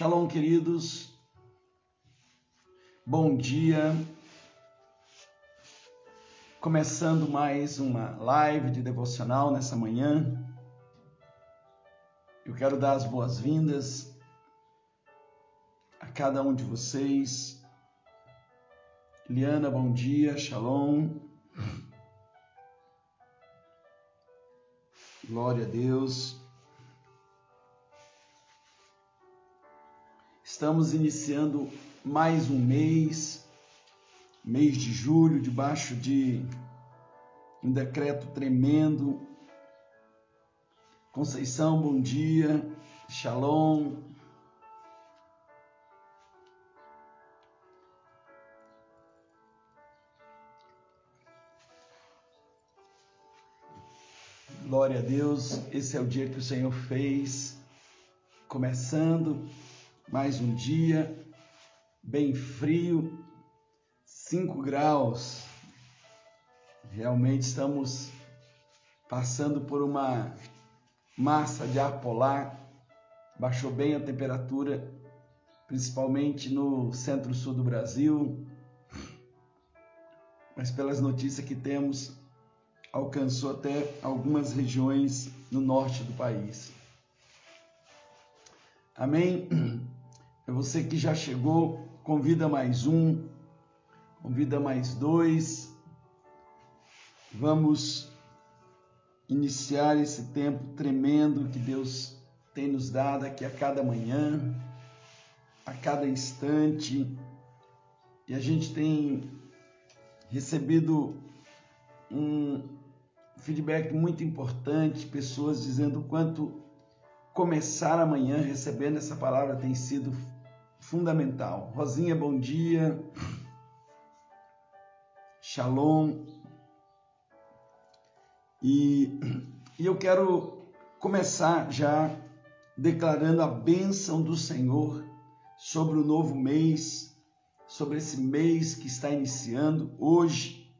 Shalom, queridos. Bom dia. Começando mais uma live de devocional nessa manhã. Eu quero dar as boas-vindas a cada um de vocês. Liana, bom dia. Shalom. Glória a Deus. Estamos iniciando mais um mês, mês de julho, debaixo de um decreto tremendo. Conceição, bom dia. Shalom. Glória a Deus, esse é o dia que o Senhor fez, começando mais um dia bem frio, 5 graus. Realmente estamos passando por uma massa de ar polar, baixou bem a temperatura, principalmente no centro-sul do Brasil. Mas pelas notícias que temos, alcançou até algumas regiões no norte do país. Amém? É você que já chegou, convida mais um, convida mais dois. Vamos iniciar esse tempo tremendo que Deus tem nos dado aqui a cada manhã, a cada instante. E a gente tem recebido um feedback muito importante, pessoas dizendo o quanto começar amanhã recebendo essa palavra tem sido fundamental. Rosinha, bom dia. Shalom. E, e eu quero começar já declarando a bênção do Senhor sobre o novo mês, sobre esse mês que está iniciando hoje,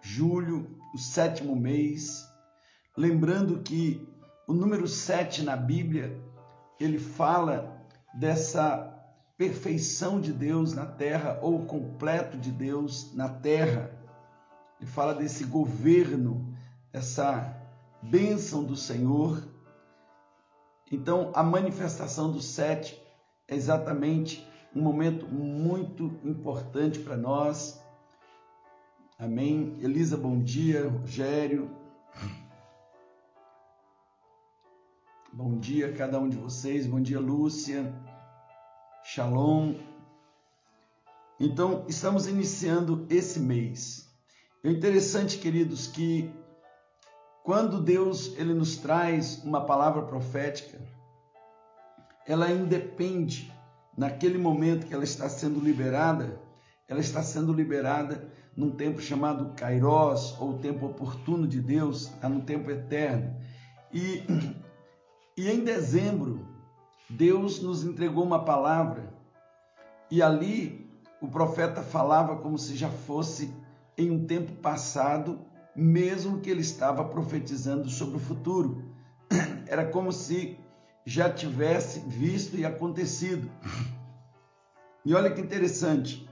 julho, o sétimo mês. Lembrando que o número 7 na Bíblia, ele fala dessa perfeição de Deus na terra ou completo de Deus na terra. Ele fala desse governo, essa bênção do Senhor. Então, a manifestação do sete é exatamente um momento muito importante para nós. Amém. Elisa, bom dia. Rogério. Bom dia a cada um de vocês. Bom dia, Lúcia. Shalom. Então, estamos iniciando esse mês. É interessante, queridos, que quando Deus ele nos traz uma palavra profética, ela independe naquele momento que ela está sendo liberada, ela está sendo liberada num tempo chamado Kairos, ou tempo oportuno de Deus, está no tempo eterno. E, e em dezembro, Deus nos entregou uma palavra e ali o profeta falava como se já fosse em um tempo passado, mesmo que ele estava profetizando sobre o futuro. Era como se já tivesse visto e acontecido. E olha que interessante,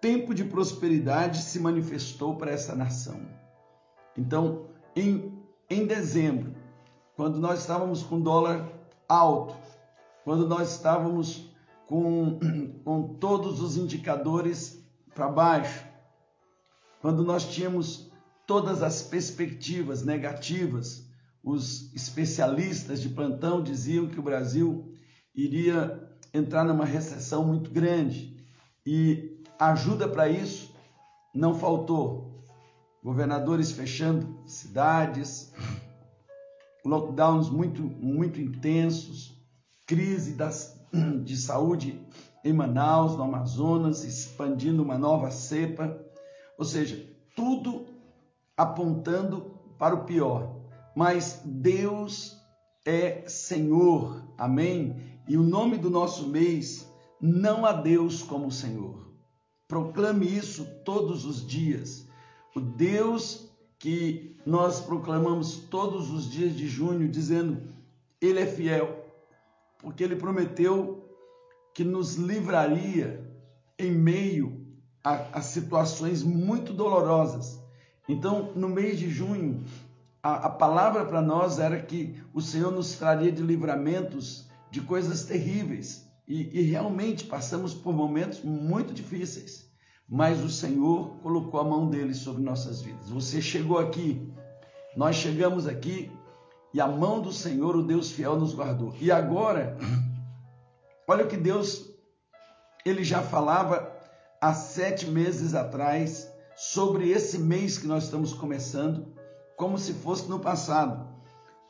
tempo de prosperidade se manifestou para essa nação. Então, em, em dezembro, quando nós estávamos com dólar alto, quando nós estávamos com, com todos os indicadores para baixo, quando nós tínhamos todas as perspectivas negativas, os especialistas de plantão diziam que o Brasil iria entrar numa recessão muito grande e ajuda para isso não faltou. Governadores fechando cidades, lockdowns muito, muito intensos, crise das, de saúde em Manaus, no Amazonas, expandindo uma nova cepa, ou seja, tudo apontando para o pior. Mas Deus é Senhor, amém? E o nome do nosso mês, não há Deus como Senhor. Proclame isso todos os dias. O Deus que nós proclamamos todos os dias de junho, dizendo: Ele é fiel, porque ele prometeu que nos livraria em meio a, a situações muito dolorosas. Então, no mês de junho, a, a palavra para nós era que o Senhor nos traria de livramentos de coisas terríveis. E, e realmente passamos por momentos muito difíceis, mas o Senhor colocou a mão dele sobre nossas vidas. Você chegou aqui, nós chegamos aqui e a mão do Senhor, o Deus fiel, nos guardou. E agora, olha o que Deus, ele já falava há sete meses atrás sobre esse mês que nós estamos começando, como se fosse no passado.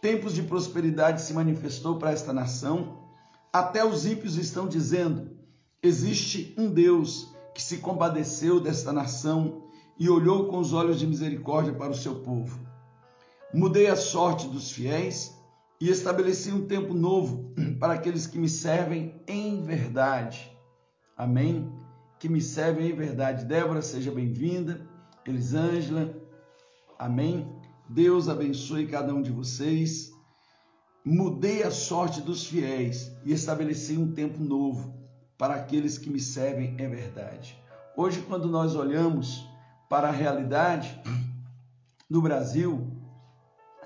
Tempos de prosperidade se manifestou para esta nação até os ímpios estão dizendo: existe um Deus que se compadeceu desta nação e olhou com os olhos de misericórdia para o seu povo. Mudei a sorte dos fiéis e estabeleci um tempo novo para aqueles que me servem em verdade. Amém? Que me servem em verdade. Débora, seja bem-vinda. Elisângela, amém? Deus abençoe cada um de vocês mudei a sorte dos fiéis e estabeleci um tempo novo para aqueles que me servem em verdade. Hoje, quando nós olhamos para a realidade do Brasil,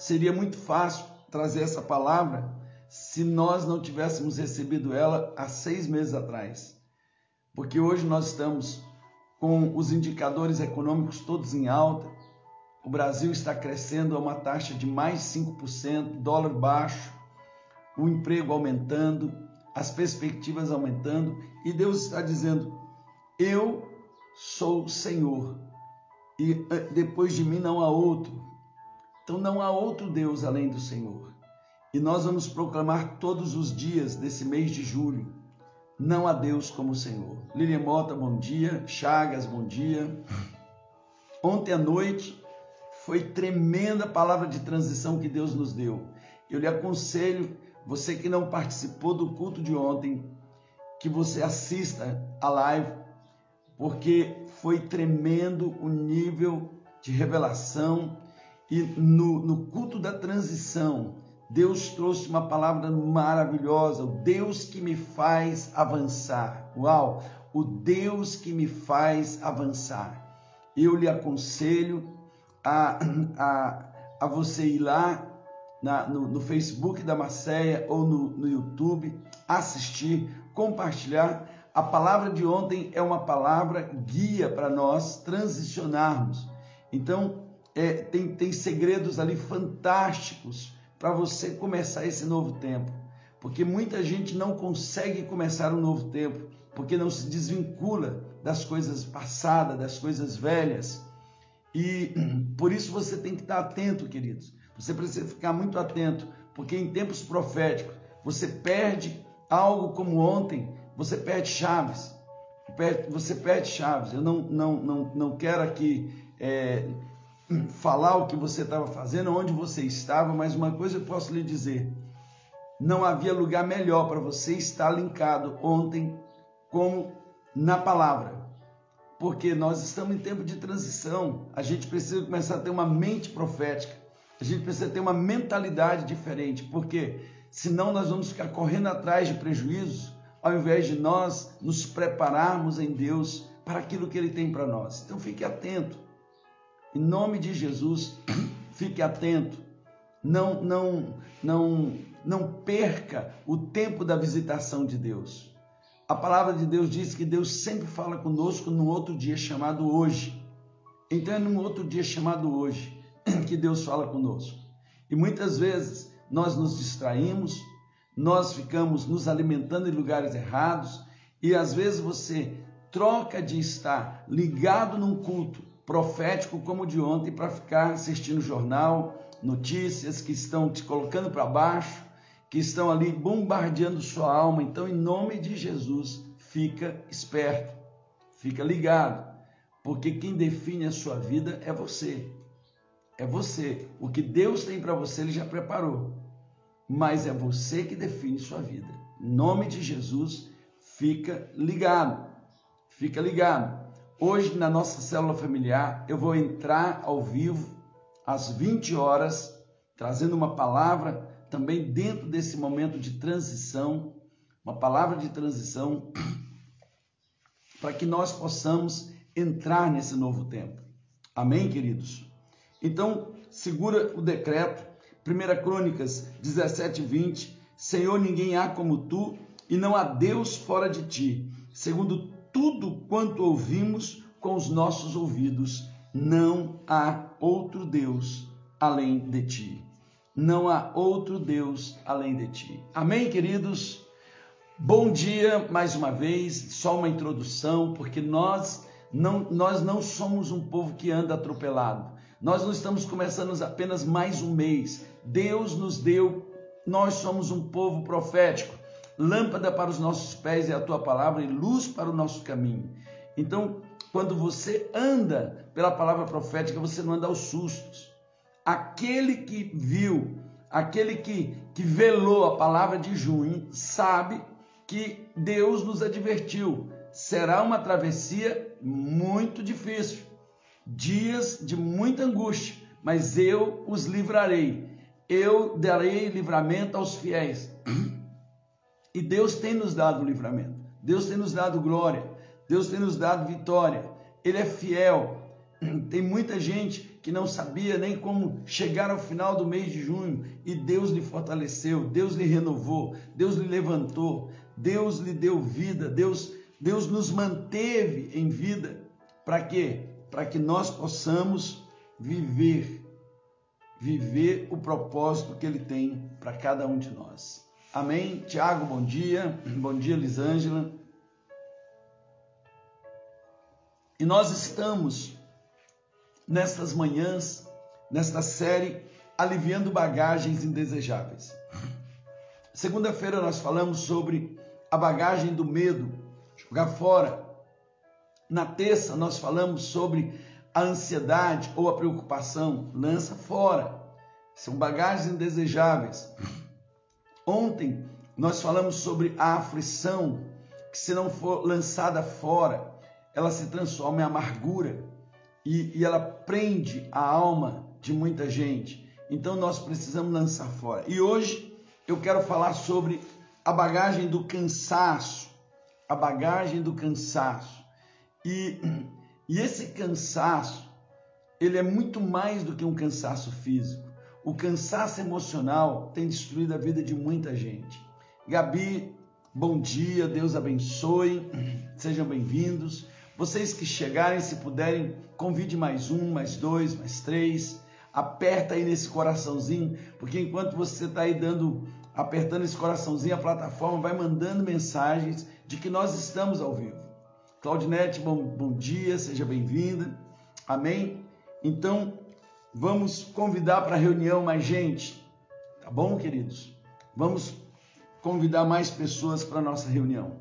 seria muito fácil trazer essa palavra se nós não tivéssemos recebido ela há seis meses atrás. Porque hoje nós estamos com os indicadores econômicos todos em alta, o Brasil está crescendo a uma taxa de mais 5%, dólar baixo, o emprego aumentando, as perspectivas aumentando, e Deus está dizendo: Eu sou o Senhor, e eh, depois de mim não há outro. Então não há outro Deus além do Senhor. E nós vamos proclamar todos os dias desse mês de julho: Não há Deus como o Senhor. Lilian Mota, bom dia. Chagas, bom dia. Ontem à noite foi tremenda palavra de transição que Deus nos deu. Eu lhe aconselho, você que não participou do culto de ontem, que você assista a live, porque foi tremendo o nível de revelação e no, no culto da transição, Deus trouxe uma palavra maravilhosa, o Deus que me faz avançar. Uau! O Deus que me faz avançar. Eu lhe aconselho a, a, a você ir lá na, no, no, Facebook da Macéia ou no, no YouTube, assistir, compartilhar. A palavra de ontem é uma palavra guia para nós transicionarmos. Então, é, tem, tem segredos ali fantásticos para você começar esse novo tempo. Porque muita gente não consegue começar um novo tempo, porque não se desvincula das coisas passadas, das coisas velhas. E por isso você tem que estar atento, queridos. Você precisa ficar muito atento, porque em tempos proféticos você perde algo como ontem, você perde chaves. Você perde chaves. Eu não, não, não, não quero aqui é, falar o que você estava fazendo, onde você estava, mas uma coisa eu posso lhe dizer: não havia lugar melhor para você estar linkado ontem como na palavra porque nós estamos em tempo de transição. A gente precisa começar a ter uma mente profética. A gente precisa ter uma mentalidade diferente, porque senão nós vamos ficar correndo atrás de prejuízos, ao invés de nós nos prepararmos em Deus para aquilo que Ele tem para nós. Então fique atento. Em nome de Jesus, fique atento. Não, não, não, não perca o tempo da visitação de Deus. A palavra de Deus diz que Deus sempre fala conosco num outro dia chamado hoje. Então é num outro dia chamado hoje que Deus fala conosco. E muitas vezes nós nos distraímos, nós ficamos nos alimentando em lugares errados e às vezes você troca de estar ligado num culto profético como o de ontem para ficar assistindo jornal, notícias que estão te colocando para baixo, que estão ali bombardeando sua alma. Então, em nome de Jesus, fica esperto, fica ligado, porque quem define a sua vida é você. É você. O que Deus tem para você, Ele já preparou. Mas é você que define sua vida. Em nome de Jesus, fica ligado. Fica ligado. Hoje, na nossa célula familiar, eu vou entrar ao vivo às 20 horas, trazendo uma palavra também dentro desse momento de transição uma palavra de transição para que nós possamos entrar nesse novo tempo. Amém, queridos? Então, segura o decreto, 1 Crônicas 17, 20. Senhor, ninguém há como tu, e não há Deus fora de ti. Segundo tudo quanto ouvimos com os nossos ouvidos, não há outro Deus além de ti. Não há outro Deus além de ti. Amém, queridos? Bom dia mais uma vez, só uma introdução, porque nós não, nós não somos um povo que anda atropelado. Nós não estamos começando apenas mais um mês. Deus nos deu, nós somos um povo profético. Lâmpada para os nossos pés é a tua palavra e luz para o nosso caminho. Então, quando você anda pela palavra profética, você não anda aos sustos. Aquele que viu, aquele que, que velou a palavra de junho, sabe que Deus nos advertiu. Será uma travessia muito difícil, dias de muita angústia, mas eu os livrarei. Eu darei livramento aos fiéis. E Deus tem nos dado livramento. Deus tem nos dado glória. Deus tem nos dado vitória. Ele é fiel. Tem muita gente que não sabia nem como chegar ao final do mês de junho e Deus lhe fortaleceu, Deus lhe renovou, Deus lhe levantou. Deus lhe deu vida, Deus, Deus nos manteve em vida. Para quê? Para que nós possamos viver, viver o propósito que Ele tem para cada um de nós. Amém? Tiago, bom dia. Bom dia, Lisângela. E nós estamos nestas manhãs, nesta série Aliviando Bagagens Indesejáveis. Segunda-feira nós falamos sobre a bagagem do medo, jogar fora. Na terça nós falamos sobre a ansiedade ou a preocupação, lança fora. São bagagens indesejáveis. Ontem nós falamos sobre a aflição, que se não for lançada fora, ela se transforma em amargura e, e ela prende a alma de muita gente. Então nós precisamos lançar fora. E hoje eu quero falar sobre a bagagem do cansaço, a bagagem do cansaço. E, e esse cansaço, ele é muito mais do que um cansaço físico. O cansaço emocional tem destruído a vida de muita gente. Gabi, bom dia, Deus abençoe, sejam bem-vindos. Vocês que chegarem, se puderem, convide mais um, mais dois, mais três. Aperta aí nesse coraçãozinho, porque enquanto você está aí dando apertando esse coraçãozinho, a plataforma vai mandando mensagens de que nós estamos ao vivo. Claudinete, bom, bom dia, seja bem-vinda. Amém? Então, vamos convidar para a reunião mais gente. Tá bom, queridos? Vamos convidar mais pessoas para a nossa reunião.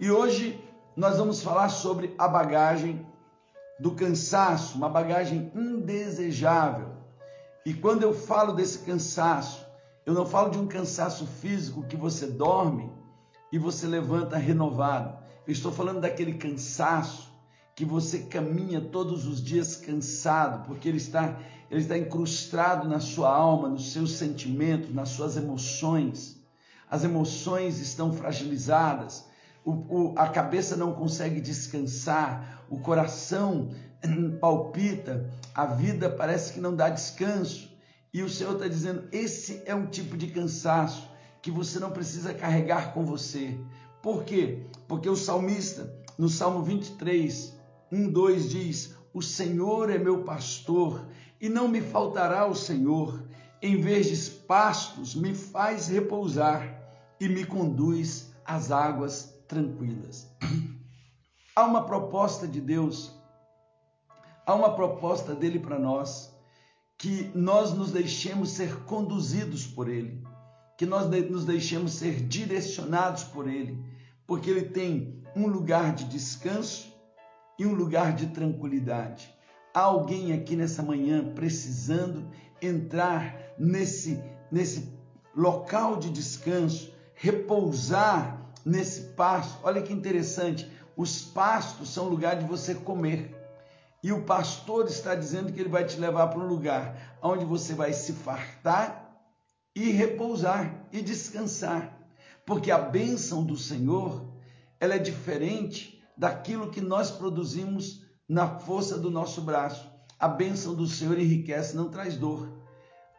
E hoje nós vamos falar sobre a bagagem do cansaço, uma bagagem indesejável. E quando eu falo desse cansaço, eu não falo de um cansaço físico que você dorme e você levanta renovado. Eu estou falando daquele cansaço que você caminha todos os dias cansado, porque ele está, ele está incrustado na sua alma, nos seus sentimentos, nas suas emoções. As emoções estão fragilizadas, o, o, a cabeça não consegue descansar, o coração palpita, a vida parece que não dá descanso. E o Senhor está dizendo: esse é um tipo de cansaço que você não precisa carregar com você. Por quê? Porque o salmista, no Salmo 23, 1, 2 diz: O Senhor é meu pastor e não me faltará o Senhor. Em verdes pastos me faz repousar e me conduz às águas tranquilas. Há uma proposta de Deus, há uma proposta dele para nós que nós nos deixemos ser conduzidos por Ele, que nós nos deixemos ser direcionados por Ele, porque Ele tem um lugar de descanso e um lugar de tranquilidade. Há alguém aqui nessa manhã precisando entrar nesse, nesse local de descanso, repousar nesse pasto. Olha que interessante, os pastos são lugar de você comer. E o pastor está dizendo que ele vai te levar para um lugar onde você vai se fartar e repousar e descansar. Porque a bênção do Senhor, ela é diferente daquilo que nós produzimos na força do nosso braço. A bênção do Senhor enriquece, não traz dor.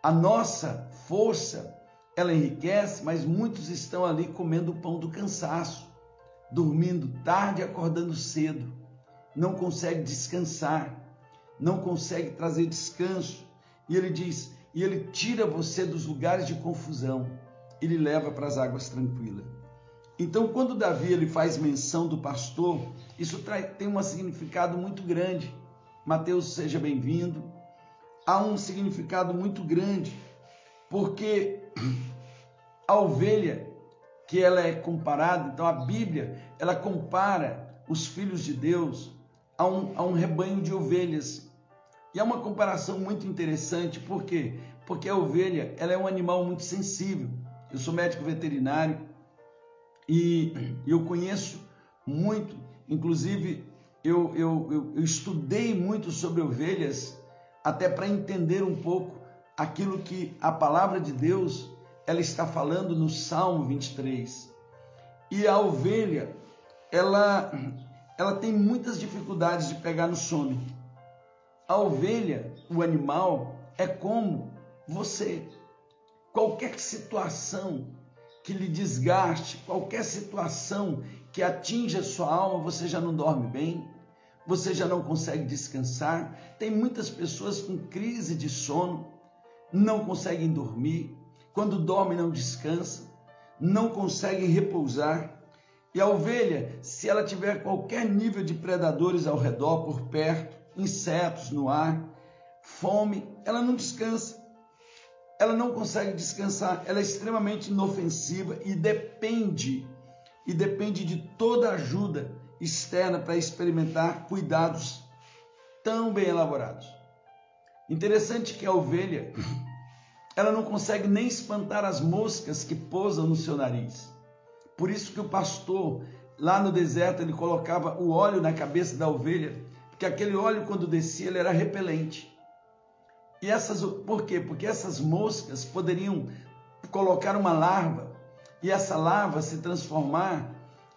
A nossa força, ela enriquece, mas muitos estão ali comendo o pão do cansaço, dormindo tarde, acordando cedo, não consegue descansar, não consegue trazer descanso. E ele diz: e ele tira você dos lugares de confusão, ele leva para as águas tranquilas. Então, quando Davi ele faz menção do pastor, isso tem um significado muito grande. Mateus seja bem-vindo. Há um significado muito grande, porque a ovelha que ela é comparada, então a Bíblia, ela compara os filhos de Deus a um, a um rebanho de ovelhas. E é uma comparação muito interessante, por quê? Porque a ovelha ela é um animal muito sensível. Eu sou médico veterinário e eu conheço muito, inclusive eu, eu, eu, estudei muito sobre ovelhas, até para entender um pouco aquilo que a palavra de Deus ela está falando no Salmo 23. E a ovelha, ela, ela tem muitas dificuldades de pegar no sono. A ovelha, o animal, é como você. Qualquer situação que lhe desgaste, qualquer situação que atinja sua alma, você já não dorme bem, você já não consegue descansar. Tem muitas pessoas com crise de sono, não conseguem dormir, quando dormem não descansam, não conseguem repousar. E a ovelha, se ela tiver qualquer nível de predadores ao redor, por perto, insetos no ar, fome, ela não descansa ela não consegue descansar, ela é extremamente inofensiva e depende e depende de toda ajuda externa para experimentar cuidados tão bem elaborados. Interessante que a ovelha ela não consegue nem espantar as moscas que pousam no seu nariz. Por isso que o pastor lá no deserto ele colocava o óleo na cabeça da ovelha, porque aquele óleo quando descia ele era repelente. E essas, por quê? Porque essas moscas poderiam colocar uma larva e essa larva se transformar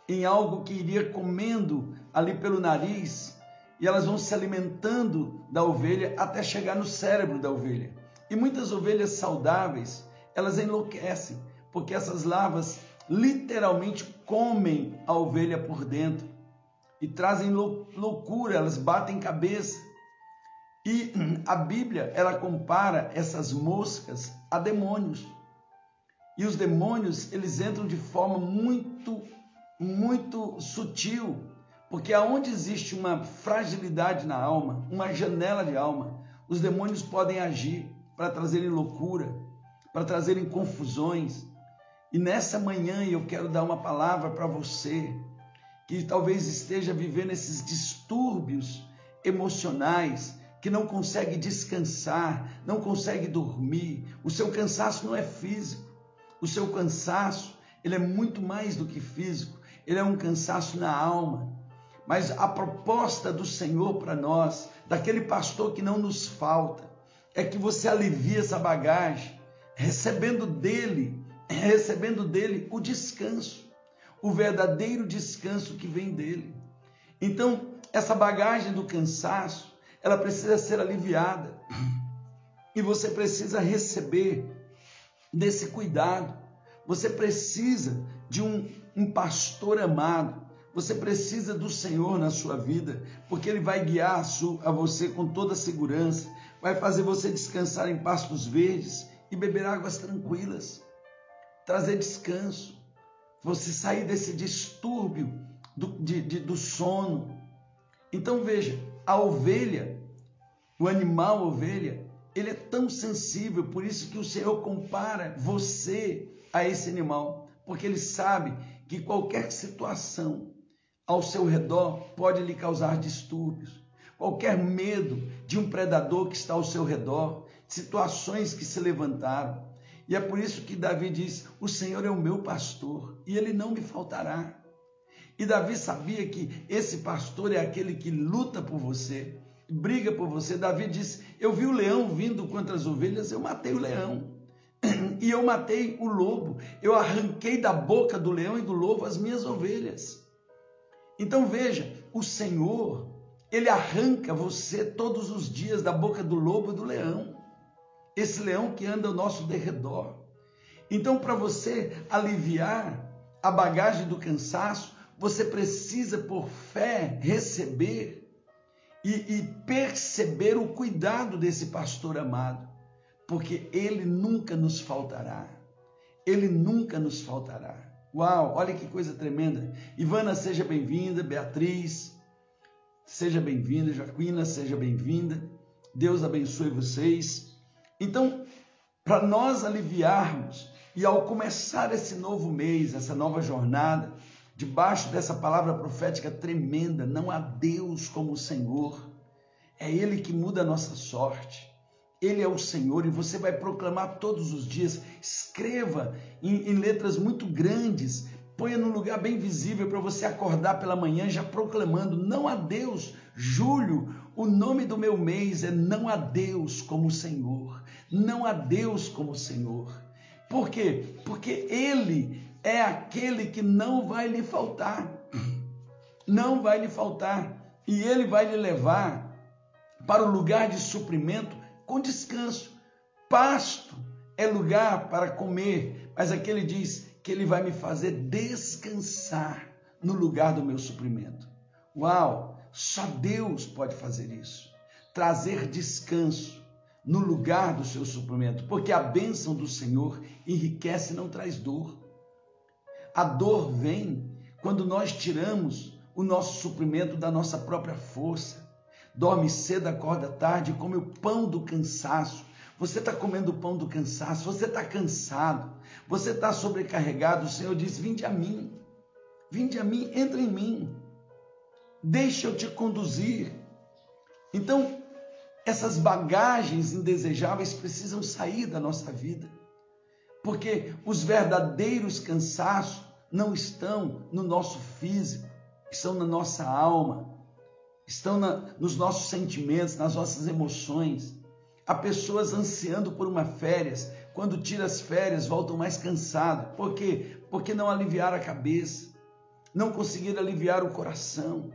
em algo que iria comendo ali pelo nariz e elas vão se alimentando da ovelha até chegar no cérebro da ovelha. E muitas ovelhas saudáveis, elas enlouquecem, porque essas larvas literalmente comem a ovelha por dentro e trazem loucura, elas batem cabeça. E a Bíblia, ela compara essas moscas a demônios. E os demônios, eles entram de forma muito, muito sutil, porque aonde existe uma fragilidade na alma, uma janela de alma, os demônios podem agir para trazerem loucura, para trazerem confusões. E nessa manhã eu quero dar uma palavra para você que talvez esteja vivendo esses distúrbios emocionais, que não consegue descansar, não consegue dormir. O seu cansaço não é físico. O seu cansaço, ele é muito mais do que físico. Ele é um cansaço na alma. Mas a proposta do Senhor para nós, daquele pastor que não nos falta, é que você alivie essa bagagem, recebendo dele, recebendo dele o descanso, o verdadeiro descanso que vem dele. Então, essa bagagem do cansaço, ela precisa ser aliviada. E você precisa receber desse cuidado. Você precisa de um, um pastor amado. Você precisa do Senhor na sua vida, porque Ele vai guiar a, a você com toda segurança, vai fazer você descansar em pastos verdes e beber águas tranquilas, trazer descanso, você sair desse distúrbio do, de, de, do sono. Então veja, a ovelha, o animal ovelha, ele é tão sensível, por isso que o Senhor compara você a esse animal, porque ele sabe que qualquer situação ao seu redor pode lhe causar distúrbios. Qualquer medo de um predador que está ao seu redor, situações que se levantaram. E é por isso que Davi diz: O Senhor é o meu pastor e ele não me faltará. E Davi sabia que esse pastor é aquele que luta por você, briga por você. Davi disse: Eu vi o leão vindo contra as ovelhas, eu matei o leão. e eu matei o lobo, eu arranquei da boca do leão e do lobo as minhas ovelhas. Então veja, o Senhor, ele arranca você todos os dias da boca do lobo e do leão. Esse leão que anda ao nosso derredor. Então, para você aliviar a bagagem do cansaço, você precisa, por fé, receber e, e perceber o cuidado desse pastor amado porque Ele nunca nos faltará. Ele nunca nos faltará. Uau, olha que coisa tremenda. Ivana, seja bem-vinda. Beatriz, seja bem-vinda. Jaquina, seja bem-vinda. Deus abençoe vocês. Então, para nós aliviarmos e ao começar esse novo mês, essa nova jornada, debaixo dessa palavra profética tremenda, não há Deus como o Senhor. É Ele que muda a nossa sorte. Ele é o Senhor e você vai proclamar todos os dias. Escreva em, em letras muito grandes, ponha num lugar bem visível para você acordar pela manhã já proclamando: não há Deus. Julho, o nome do meu mês é Não há Deus como o Senhor. Não há Deus como o Senhor. Por quê? Porque Ele é aquele que não vai lhe faltar. Não vai lhe faltar. E Ele vai lhe levar para o lugar de suprimento com descanso. Pasto é lugar para comer, mas aqui ele diz que ele vai me fazer descansar no lugar do meu suprimento. Uau! Só Deus pode fazer isso. Trazer descanso no lugar do seu suprimento, porque a bênção do Senhor enriquece e não traz dor. A dor vem quando nós tiramos o nosso suprimento da nossa própria força dorme cedo, acorda tarde, come o pão do cansaço. Você está comendo o pão do cansaço, você está cansado, você está sobrecarregado. O Senhor diz: Vinde a mim, vinde a mim, entra em mim, deixa eu te conduzir. Então, essas bagagens indesejáveis precisam sair da nossa vida, porque os verdadeiros cansaços não estão no nosso físico, estão na nossa alma, estão na, nos nossos sentimentos, nas nossas emoções. Há pessoas ansiando por uma férias, quando tira as férias voltam mais cansados. Por quê? Porque não aliviaram a cabeça, não conseguiram aliviar o coração.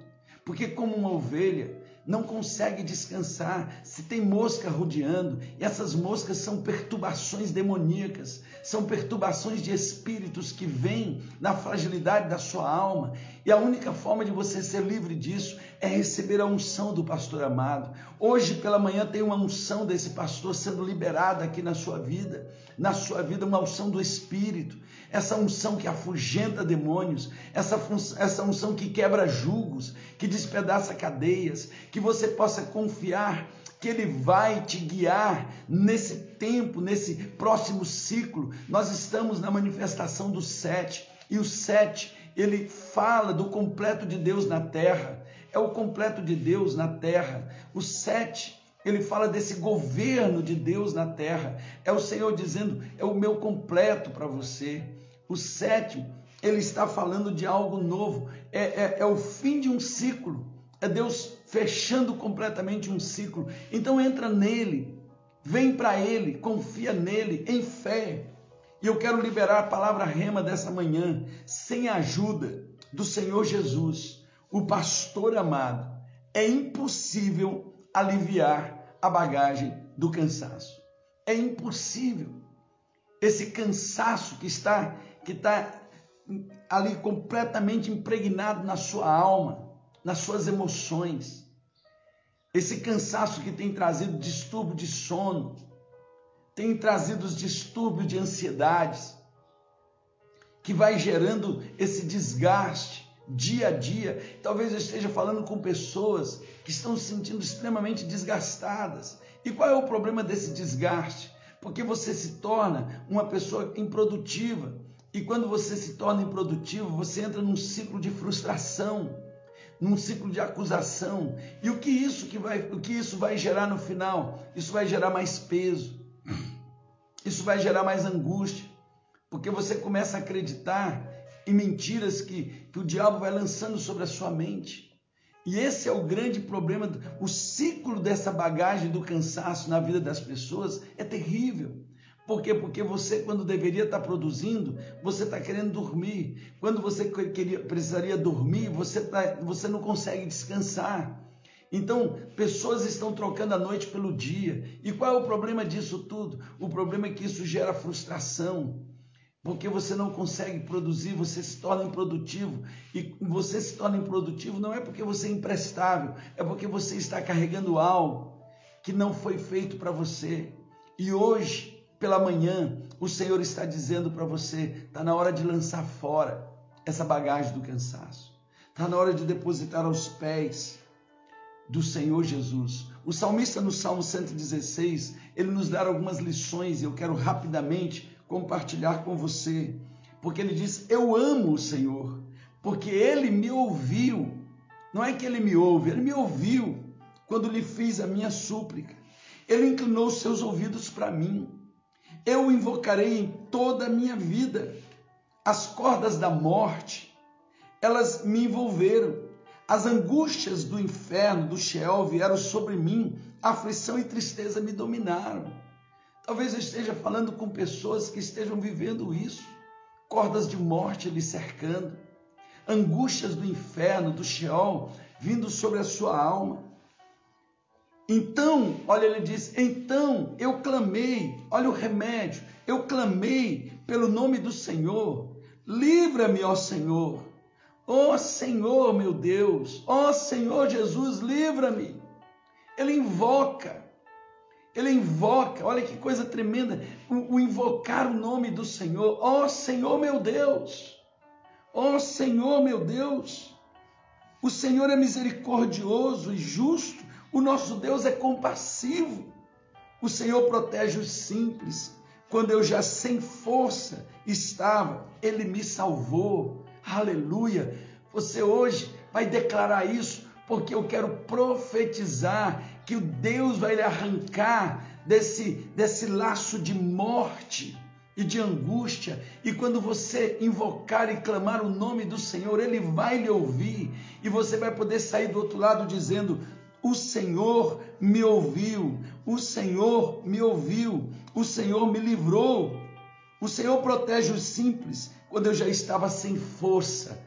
Porque, como uma ovelha, não consegue descansar, se tem mosca rodeando, e essas moscas são perturbações demoníacas, são perturbações de espíritos que vêm na fragilidade da sua alma, e a única forma de você ser livre disso é receber a unção do pastor amado. Hoje pela manhã tem uma unção desse pastor sendo liberada aqui na sua vida, na sua vida uma unção do espírito essa unção que afugenta demônios, essa, essa unção que quebra julgos, que despedaça cadeias, que você possa confiar que Ele vai te guiar nesse tempo, nesse próximo ciclo. Nós estamos na manifestação do sete, e o sete, ele fala do completo de Deus na terra, é o completo de Deus na terra. O sete, ele fala desse governo de Deus na terra, é o Senhor dizendo: é o meu completo para você. O sétimo, ele está falando de algo novo, é, é, é o fim de um ciclo, é Deus fechando completamente um ciclo. Então entra nele, vem para ele, confia nele, em fé. E eu quero liberar a palavra rema dessa manhã, sem a ajuda do Senhor Jesus, o pastor amado. É impossível aliviar a bagagem do cansaço. É impossível. Esse cansaço que está que está ali completamente impregnado na sua alma, nas suas emoções. Esse cansaço que tem trazido distúrbio de sono, tem trazido os distúrbios de ansiedades, que vai gerando esse desgaste dia a dia. Talvez eu esteja falando com pessoas que estão se sentindo extremamente desgastadas. E qual é o problema desse desgaste? Porque você se torna uma pessoa improdutiva. E quando você se torna improdutivo, você entra num ciclo de frustração, num ciclo de acusação. E o que isso que vai, o que isso vai gerar no final? Isso vai gerar mais peso. Isso vai gerar mais angústia, porque você começa a acreditar em mentiras que, que o diabo vai lançando sobre a sua mente. E esse é o grande problema. O ciclo dessa bagagem do cansaço na vida das pessoas é terrível. Por quê? Porque você, quando deveria estar produzindo, você está querendo dormir. Quando você queria, precisaria dormir, você, tá, você não consegue descansar. Então, pessoas estão trocando a noite pelo dia. E qual é o problema disso tudo? O problema é que isso gera frustração. Porque você não consegue produzir, você se torna improdutivo. E você se torna improdutivo não é porque você é imprestável, é porque você está carregando algo que não foi feito para você. E hoje, pela manhã, o Senhor está dizendo para você: está na hora de lançar fora essa bagagem do cansaço. Está na hora de depositar aos pés do Senhor Jesus. O salmista no Salmo 116, ele nos dá algumas lições e eu quero rapidamente compartilhar com você, porque ele diz: Eu amo o Senhor, porque ele me ouviu. Não é que ele me ouve, ele me ouviu quando lhe fiz a minha súplica. Ele inclinou seus ouvidos para mim eu invocarei em toda a minha vida. As cordas da morte, elas me envolveram. As angústias do inferno, do Sheol, vieram sobre mim. aflição e tristeza me dominaram. Talvez eu esteja falando com pessoas que estejam vivendo isso. Cordas de morte lhe cercando. Angústias do inferno, do Sheol, vindo sobre a sua alma. Então, olha, ele diz: Então eu clamei, olha o remédio, eu clamei pelo nome do Senhor, livra-me, ó Senhor, ó Senhor meu Deus, ó Senhor Jesus, livra-me. Ele invoca, ele invoca, olha que coisa tremenda, o, o invocar o nome do Senhor, ó Senhor meu Deus, ó Senhor meu Deus. O Senhor é misericordioso e justo o nosso Deus é compassivo. O Senhor protege os simples. Quando eu já sem força estava, Ele me salvou. Aleluia. Você hoje vai declarar isso, porque eu quero profetizar que o Deus vai lhe arrancar desse, desse laço de morte e de angústia, e quando você invocar e clamar o nome do Senhor, Ele vai lhe ouvir, e você vai poder sair do outro lado dizendo: o Senhor me ouviu, o Senhor me ouviu, o Senhor me livrou. O Senhor protege os simples quando eu já estava sem força.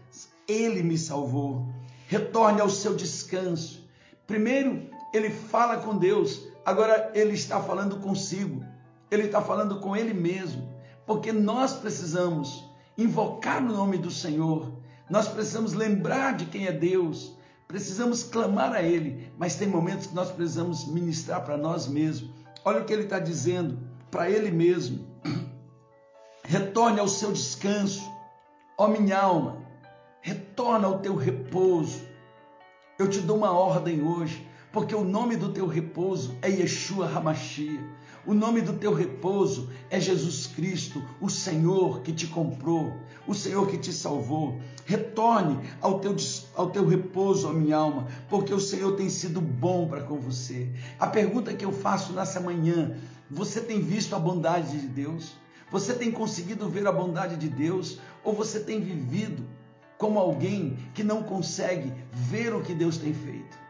Ele me salvou. Retorne ao seu descanso. Primeiro, ele fala com Deus, agora ele está falando consigo. Ele está falando com ele mesmo, porque nós precisamos invocar o nome do Senhor. Nós precisamos lembrar de quem é Deus. Precisamos clamar a Ele, mas tem momentos que nós precisamos ministrar para nós mesmos. Olha o que ele está dizendo para Ele mesmo. Retorne ao seu descanso, ó minha alma, retorna ao teu repouso. Eu te dou uma ordem hoje, porque o nome do teu repouso é Yeshua Hamashia. O nome do teu repouso é Jesus Cristo, o Senhor que te comprou, o Senhor que te salvou. Retorne ao teu, ao teu repouso, a minha alma, porque o Senhor tem sido bom para com você. A pergunta que eu faço nessa manhã: você tem visto a bondade de Deus? Você tem conseguido ver a bondade de Deus? Ou você tem vivido como alguém que não consegue ver o que Deus tem feito?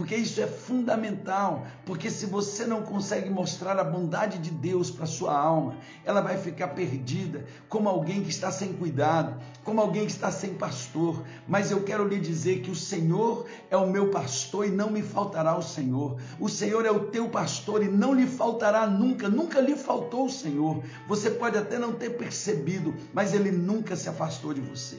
Porque isso é fundamental, porque se você não consegue mostrar a bondade de Deus para sua alma, ela vai ficar perdida, como alguém que está sem cuidado, como alguém que está sem pastor. Mas eu quero lhe dizer que o Senhor é o meu pastor e não me faltará o Senhor. O Senhor é o teu pastor e não lhe faltará nunca, nunca lhe faltou o Senhor. Você pode até não ter percebido, mas ele nunca se afastou de você.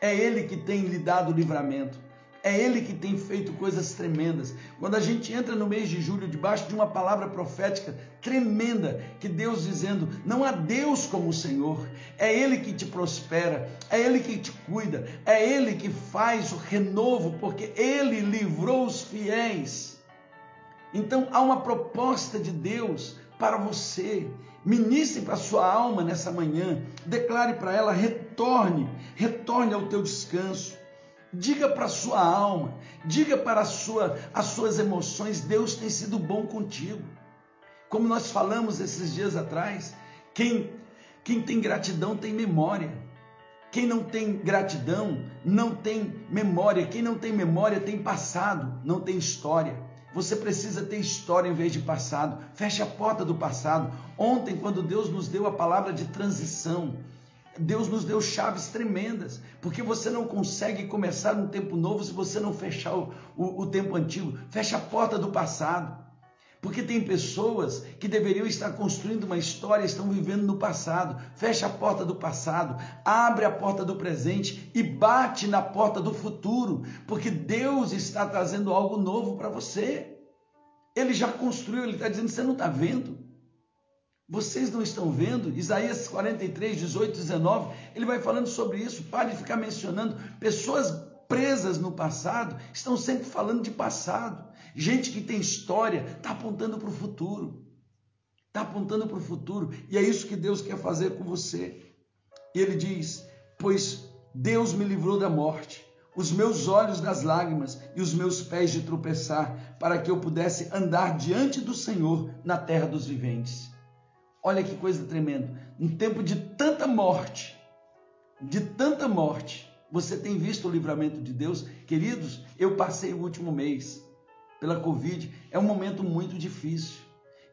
É ele que tem lhe dado livramento. É Ele que tem feito coisas tremendas. Quando a gente entra no mês de julho debaixo de uma palavra profética tremenda, que Deus dizendo: não há Deus como o Senhor, é Ele que te prospera, é Ele que te cuida, é Ele que faz o renovo, porque Ele livrou os fiéis. Então há uma proposta de Deus para você. Ministre para a sua alma nessa manhã. Declare para ela: retorne, retorne ao teu descanso. Diga para a sua alma, diga para sua, as suas emoções, Deus tem sido bom contigo. Como nós falamos esses dias atrás, quem, quem tem gratidão tem memória. Quem não tem gratidão não tem memória. Quem não tem memória tem passado, não tem história. Você precisa ter história em vez de passado. Feche a porta do passado. Ontem, quando Deus nos deu a palavra de transição, Deus nos deu chaves tremendas, porque você não consegue começar um tempo novo se você não fechar o, o, o tempo antigo. Feche a porta do passado. Porque tem pessoas que deveriam estar construindo uma história, estão vivendo no passado. Fecha a porta do passado, abre a porta do presente e bate na porta do futuro, porque Deus está trazendo algo novo para você. Ele já construiu, ele está dizendo: você não está vendo. Vocês não estão vendo? Isaías 43, 18, 19, ele vai falando sobre isso. Pare de ficar mencionando pessoas presas no passado, estão sempre falando de passado. Gente que tem história está apontando para o futuro. Está apontando para o futuro. E é isso que Deus quer fazer com você. E ele diz: Pois Deus me livrou da morte, os meus olhos das lágrimas e os meus pés de tropeçar, para que eu pudesse andar diante do Senhor na terra dos viventes. Olha que coisa tremenda. Um tempo de tanta morte, de tanta morte, você tem visto o livramento de Deus? Queridos, eu passei o último mês pela Covid, é um momento muito difícil.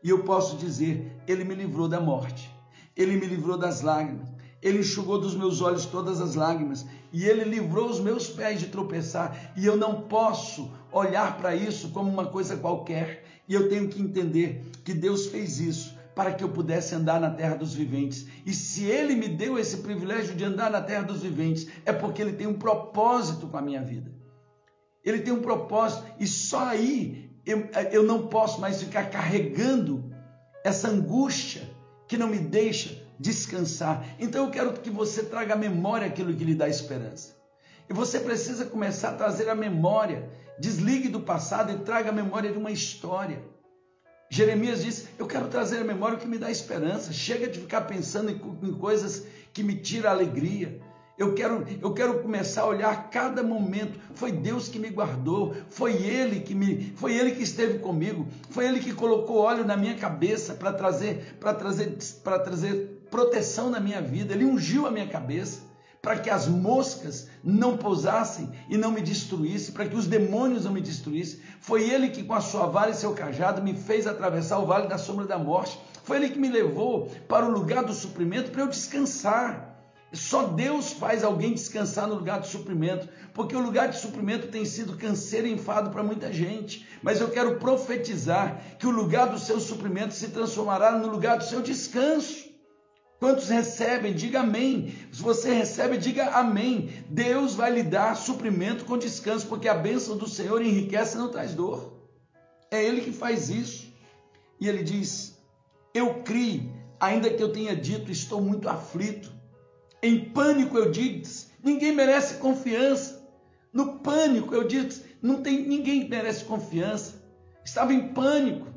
E eu posso dizer, ele me livrou da morte. Ele me livrou das lágrimas. Ele enxugou dos meus olhos todas as lágrimas e ele livrou os meus pés de tropeçar. E eu não posso olhar para isso como uma coisa qualquer. E eu tenho que entender que Deus fez isso para que eu pudesse andar na terra dos viventes. E se ele me deu esse privilégio de andar na terra dos viventes, é porque ele tem um propósito com a minha vida. Ele tem um propósito e só aí eu, eu não posso mais ficar carregando essa angústia que não me deixa descansar. Então eu quero que você traga à memória aquilo que lhe dá esperança. E você precisa começar a trazer a memória. Desligue do passado e traga a memória de uma história. Jeremias disse: Eu quero trazer a memória que me dá esperança. Chega de ficar pensando em, em coisas que me tiram a alegria. Eu quero, eu quero começar a olhar cada momento. Foi Deus que me guardou, foi Ele que me, foi Ele que esteve comigo, foi Ele que colocou óleo na minha cabeça para trazer, para trazer, para trazer proteção na minha vida. Ele ungiu a minha cabeça para que as moscas não pousassem e não me destruíssem, para que os demônios não me destruíssem. Foi Ele que, com a sua vara e seu cajado, me fez atravessar o vale da sombra da morte. Foi Ele que me levou para o lugar do suprimento para eu descansar. Só Deus faz alguém descansar no lugar de suprimento, porque o lugar de suprimento tem sido canseiro e enfado para muita gente. Mas eu quero profetizar que o lugar do seu suprimento se transformará no lugar do seu descanso. Quantos recebem? Diga amém. Se você recebe, diga amém. Deus vai lhe dar suprimento com descanso, porque a bênção do Senhor enriquece e não traz dor. É Ele que faz isso. E ele diz: Eu criei, ainda que eu tenha dito, estou muito aflito em pânico eu disse, ninguém merece confiança. No pânico eu disse, não tem ninguém merece confiança. Estava em pânico.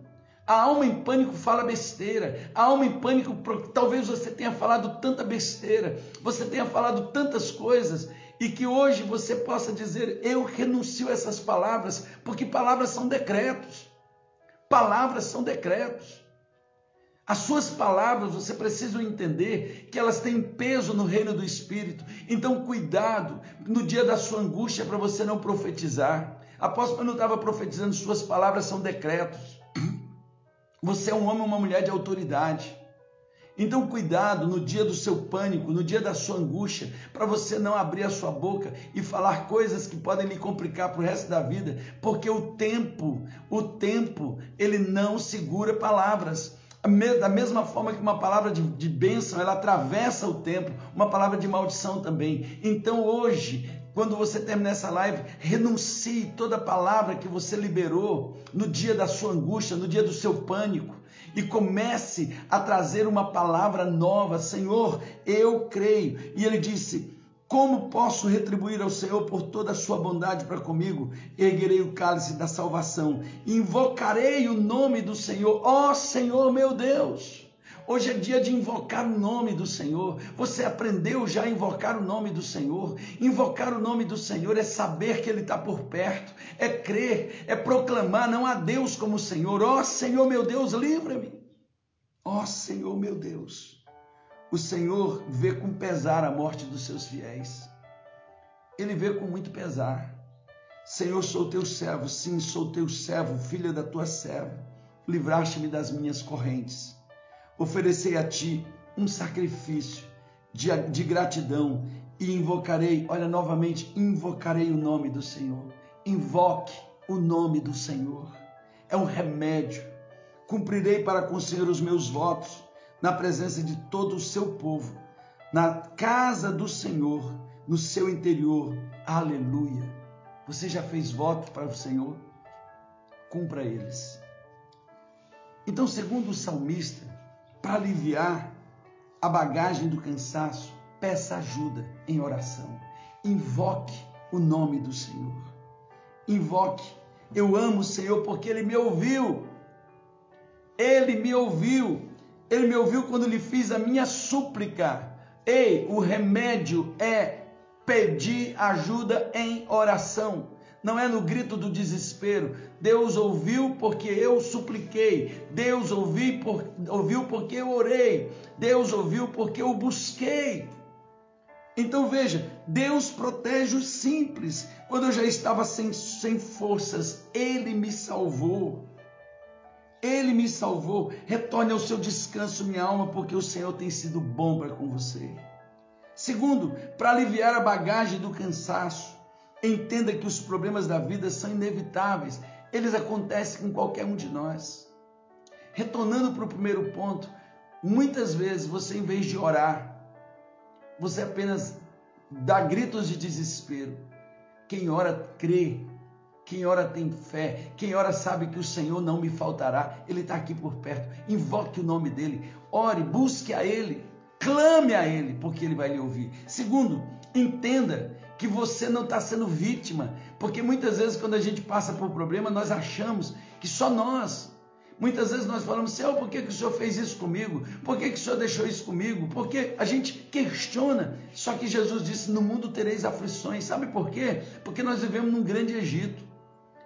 A alma em pânico fala besteira. A alma em pânico, talvez você tenha falado tanta besteira, você tenha falado tantas coisas e que hoje você possa dizer: Eu renuncio a essas palavras, porque palavras são decretos. Palavras são decretos. As suas palavras você precisa entender que elas têm peso no reino do Espírito. Então, cuidado no dia da sua angústia para você não profetizar. Apóstolo não estava profetizando, suas palavras são decretos. Você é um homem ou uma mulher de autoridade. Então, cuidado no dia do seu pânico, no dia da sua angústia, para você não abrir a sua boca e falar coisas que podem lhe complicar para o resto da vida, porque o tempo, o tempo, ele não segura palavras. Da mesma forma que uma palavra de, de bênção, ela atravessa o tempo, uma palavra de maldição também. Então hoje, quando você terminar essa live, renuncie toda palavra que você liberou no dia da sua angústia, no dia do seu pânico, e comece a trazer uma palavra nova. Senhor, eu creio. E ele disse: como posso retribuir ao Senhor por toda a sua bondade para comigo? Erguerei o cálice da salvação, invocarei o nome do Senhor, ó Senhor meu Deus. Hoje é dia de invocar o nome do Senhor. Você aprendeu já a invocar o nome do Senhor? Invocar o nome do Senhor é saber que Ele está por perto, é crer, é proclamar: não há Deus como o Senhor. Ó oh, Senhor meu Deus, livra-me. Ó oh, Senhor meu Deus. O Senhor vê com pesar a morte dos seus fiéis. Ele vê com muito pesar. Senhor, sou teu servo, sim, sou teu servo, filha da tua serva. Livraste-me das minhas correntes. Oferecei a ti um sacrifício de, de gratidão e invocarei, olha novamente, invocarei o nome do Senhor. Invoque o nome do Senhor. É um remédio. Cumprirei para com o Senhor os meus votos na presença de todo o seu povo, na casa do Senhor, no seu interior. Aleluia. Você já fez voto para o Senhor? Cumpra eles. Então, segundo o salmista, para aliviar a bagagem do cansaço, peça ajuda em oração. Invoque o nome do Senhor. Invoque. Eu amo o Senhor porque Ele me ouviu. Ele me ouviu. Ele me ouviu quando lhe fiz a minha súplica. Ei, o remédio é pedir ajuda em oração. Não é no grito do desespero. Deus ouviu porque eu supliquei. Deus ouviu, por, ouviu porque eu orei. Deus ouviu porque eu busquei. Então veja, Deus protege os simples. Quando eu já estava sem, sem forças, Ele me salvou. Ele me salvou. Retorne ao seu descanso, minha alma, porque o Senhor tem sido bom para com você. Segundo, para aliviar a bagagem do cansaço, entenda que os problemas da vida são inevitáveis. Eles acontecem com qualquer um de nós. Retornando para o primeiro ponto, muitas vezes você, em vez de orar, você apenas dá gritos de desespero. Quem ora crê, quem ora tem fé, quem ora sabe que o Senhor não me faltará, Ele está aqui por perto. Invoque o nome dEle, ore, busque a Ele, clame a Ele, porque Ele vai lhe ouvir. Segundo, entenda que você não está sendo vítima, porque muitas vezes quando a gente passa por problema, nós achamos que só nós Muitas vezes nós falamos, Senhor, por que, que o Senhor fez isso comigo? Por que, que o Senhor deixou isso comigo? Porque a gente questiona. Só que Jesus disse: No mundo tereis aflições. Sabe por quê? Porque nós vivemos num grande Egito.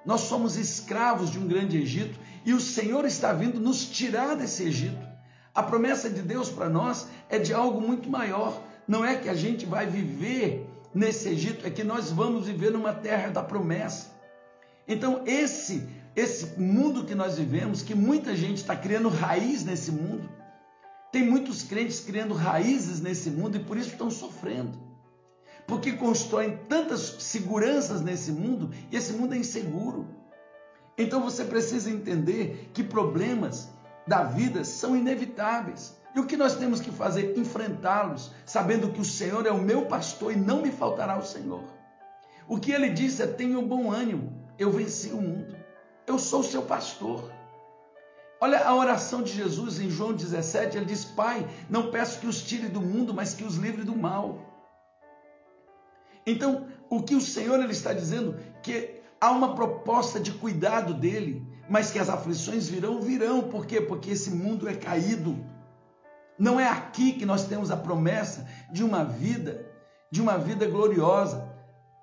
Nós somos escravos de um grande Egito e o Senhor está vindo nos tirar desse Egito. A promessa de Deus para nós é de algo muito maior. Não é que a gente vai viver nesse Egito, é que nós vamos viver numa terra da promessa. Então, esse esse mundo que nós vivemos, que muita gente está criando raiz nesse mundo. Tem muitos crentes criando raízes nesse mundo e por isso estão sofrendo. Porque constroem tantas seguranças nesse mundo e esse mundo é inseguro. Então você precisa entender que problemas da vida são inevitáveis. E o que nós temos que fazer? Enfrentá-los, sabendo que o Senhor é o meu pastor e não me faltará o Senhor. O que ele disse é: tenha um bom ânimo, eu venci o mundo. Eu sou o seu pastor. Olha a oração de Jesus em João 17, ele diz: Pai, não peço que os tire do mundo, mas que os livre do mal. Então, o que o Senhor ele está dizendo que há uma proposta de cuidado dele, mas que as aflições virão, virão. Por quê? Porque esse mundo é caído. Não é aqui que nós temos a promessa de uma vida, de uma vida gloriosa.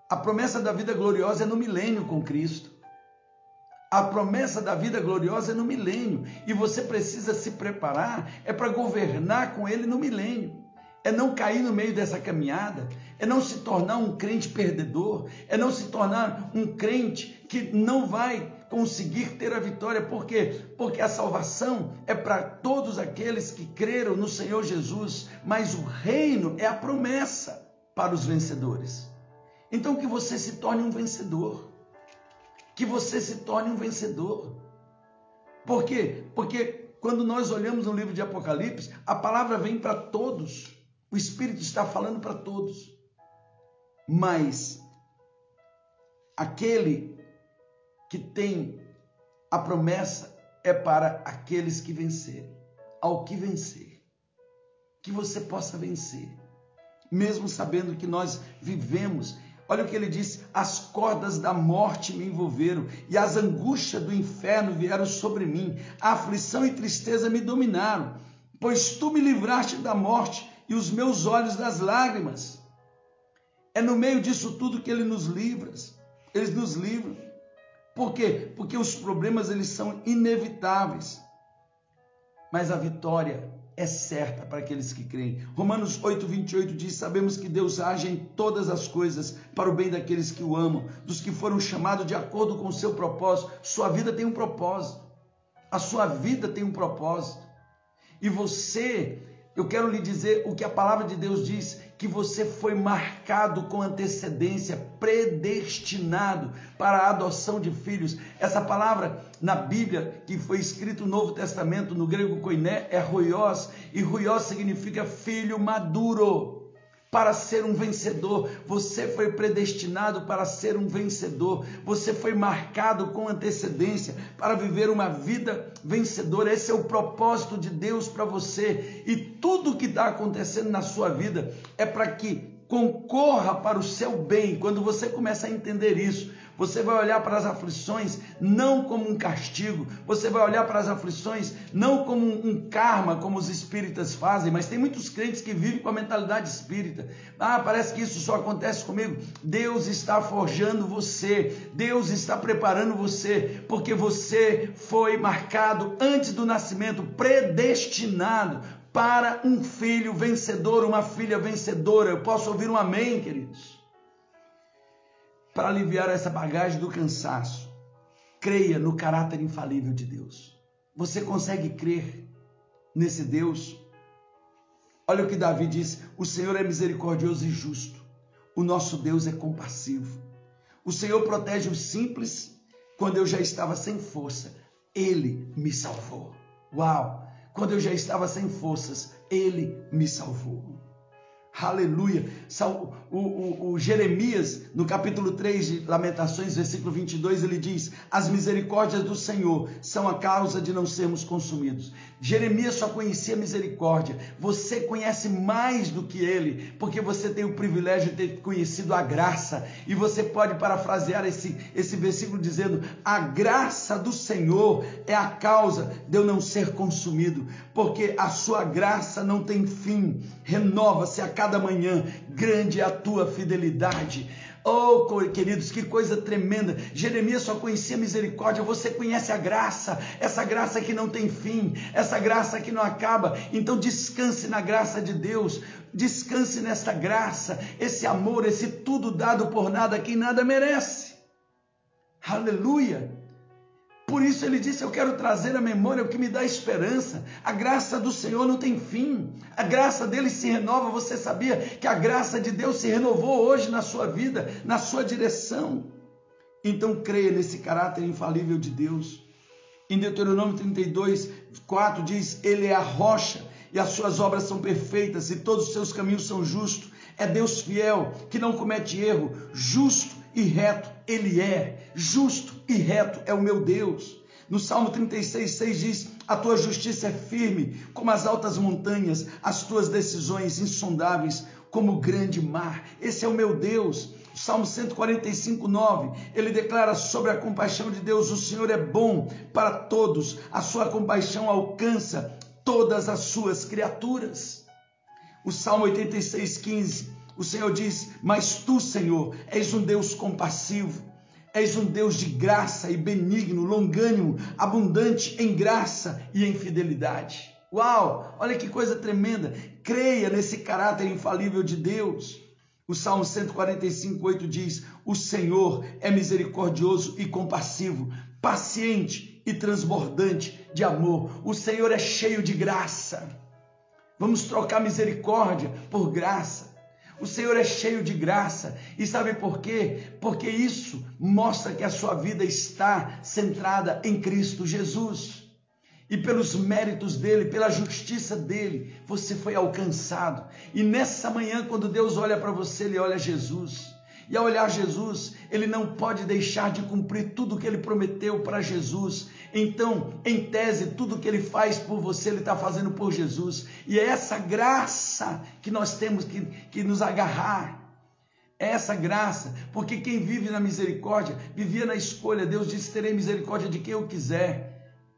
A promessa da vida gloriosa é no milênio com Cristo. A promessa da vida gloriosa é no milênio e você precisa se preparar é para governar com ele no milênio. É não cair no meio dessa caminhada, é não se tornar um crente perdedor, é não se tornar um crente que não vai conseguir ter a vitória. Por quê? Porque a salvação é para todos aqueles que creram no Senhor Jesus, mas o reino é a promessa para os vencedores. Então que você se torne um vencedor que você se torne um vencedor. Por quê? Porque quando nós olhamos no livro de Apocalipse, a palavra vem para todos. O Espírito está falando para todos. Mas aquele que tem a promessa é para aqueles que vencerem. Ao que vencer. Que você possa vencer. Mesmo sabendo que nós vivemos Olha o que ele disse: as cordas da morte me envolveram e as angústias do inferno vieram sobre mim. A aflição e tristeza me dominaram, pois tu me livraste da morte e os meus olhos das lágrimas. É no meio disso tudo que ele nos livra. Eles nos livram. Por quê? Porque os problemas eles são inevitáveis. Mas a vitória é certa para aqueles que creem. Romanos 8, 28 diz: Sabemos que Deus age em todas as coisas para o bem daqueles que o amam, dos que foram chamados de acordo com o seu propósito. Sua vida tem um propósito. A sua vida tem um propósito. E você, eu quero lhe dizer o que a palavra de Deus diz: que você foi marcado com antecedência, predestinado para a adoção de filhos. Essa palavra na Bíblia, que foi escrito no Novo Testamento, no grego koiné, é ruios, e ruios significa filho maduro para ser um vencedor. Você foi predestinado para ser um vencedor. Você foi marcado com antecedência para viver uma vida vencedora. Esse é o propósito de Deus para você. E tudo que está acontecendo na sua vida é para que concorra para o seu bem. Quando você começa a entender isso, você vai olhar para as aflições não como um castigo, você vai olhar para as aflições não como um karma, como os espíritas fazem, mas tem muitos crentes que vivem com a mentalidade espírita. Ah, parece que isso só acontece comigo. Deus está forjando você, Deus está preparando você, porque você foi marcado antes do nascimento, predestinado para um filho vencedor, uma filha vencedora. Eu posso ouvir um amém, queridos? Para aliviar essa bagagem do cansaço. Creia no caráter infalível de Deus. Você consegue crer nesse Deus? Olha o que Davi diz: O Senhor é misericordioso e justo. O nosso Deus é compassivo. O Senhor protege os simples quando eu já estava sem força. Ele me salvou. Uau! Quando eu já estava sem forças, ele me salvou. Aleluia. O, o, o, Jeremias, no capítulo 3 de Lamentações, versículo 22, ele diz: As misericórdias do Senhor são a causa de não sermos consumidos. Jeremias só conhecia misericórdia. Você conhece mais do que ele, porque você tem o privilégio de ter conhecido a graça. E você pode parafrasear esse, esse versículo dizendo: A graça do Senhor é a causa de eu não ser consumido, porque a sua graça não tem fim, renova-se a cada cada manhã. Grande é a tua fidelidade. Oh, queridos, que coisa tremenda. Jeremias só conhecia misericórdia, você conhece a graça, essa graça que não tem fim, essa graça que não acaba. Então descanse na graça de Deus, descanse nessa graça, esse amor, esse tudo dado por nada quem nada merece. Aleluia. Por isso ele disse: Eu quero trazer à memória o que me dá esperança. A graça do Senhor não tem fim. A graça dele se renova. Você sabia que a graça de Deus se renovou hoje na sua vida, na sua direção? Então creia nesse caráter infalível de Deus. Em Deuteronômio 32, 4 diz: Ele é a rocha e as suas obras são perfeitas e todos os seus caminhos são justos. É Deus fiel, que não comete erro, justo e reto ele é, justo e reto é o meu Deus. No Salmo 36, 6 diz: A tua justiça é firme como as altas montanhas, as tuas decisões insondáveis como o grande mar. Esse é o meu Deus. O Salmo 145, 9, ele declara sobre a compaixão de Deus: O Senhor é bom para todos, a sua compaixão alcança todas as suas criaturas. O Salmo 86, 15, o Senhor diz: Mas tu, Senhor, és um Deus compassivo, és um Deus de graça e benigno, longânimo, abundante em graça e em fidelidade. Uau! Olha que coisa tremenda! Creia nesse caráter infalível de Deus. O Salmo 145, 8 diz: O Senhor é misericordioso e compassivo, paciente e transbordante de amor. O Senhor é cheio de graça. Vamos trocar misericórdia por graça. O Senhor é cheio de graça. E sabe por quê? Porque isso mostra que a sua vida está centrada em Cristo Jesus. E pelos méritos dele, pela justiça dele, você foi alcançado. E nessa manhã, quando Deus olha para você, ele olha Jesus. E ao olhar Jesus, ele não pode deixar de cumprir tudo que ele prometeu para Jesus. Então, em tese, tudo que ele faz por você, ele está fazendo por Jesus. E é essa graça que nós temos que, que nos agarrar. É essa graça, porque quem vive na misericórdia, vivia na escolha. Deus disse: terei misericórdia de quem eu quiser.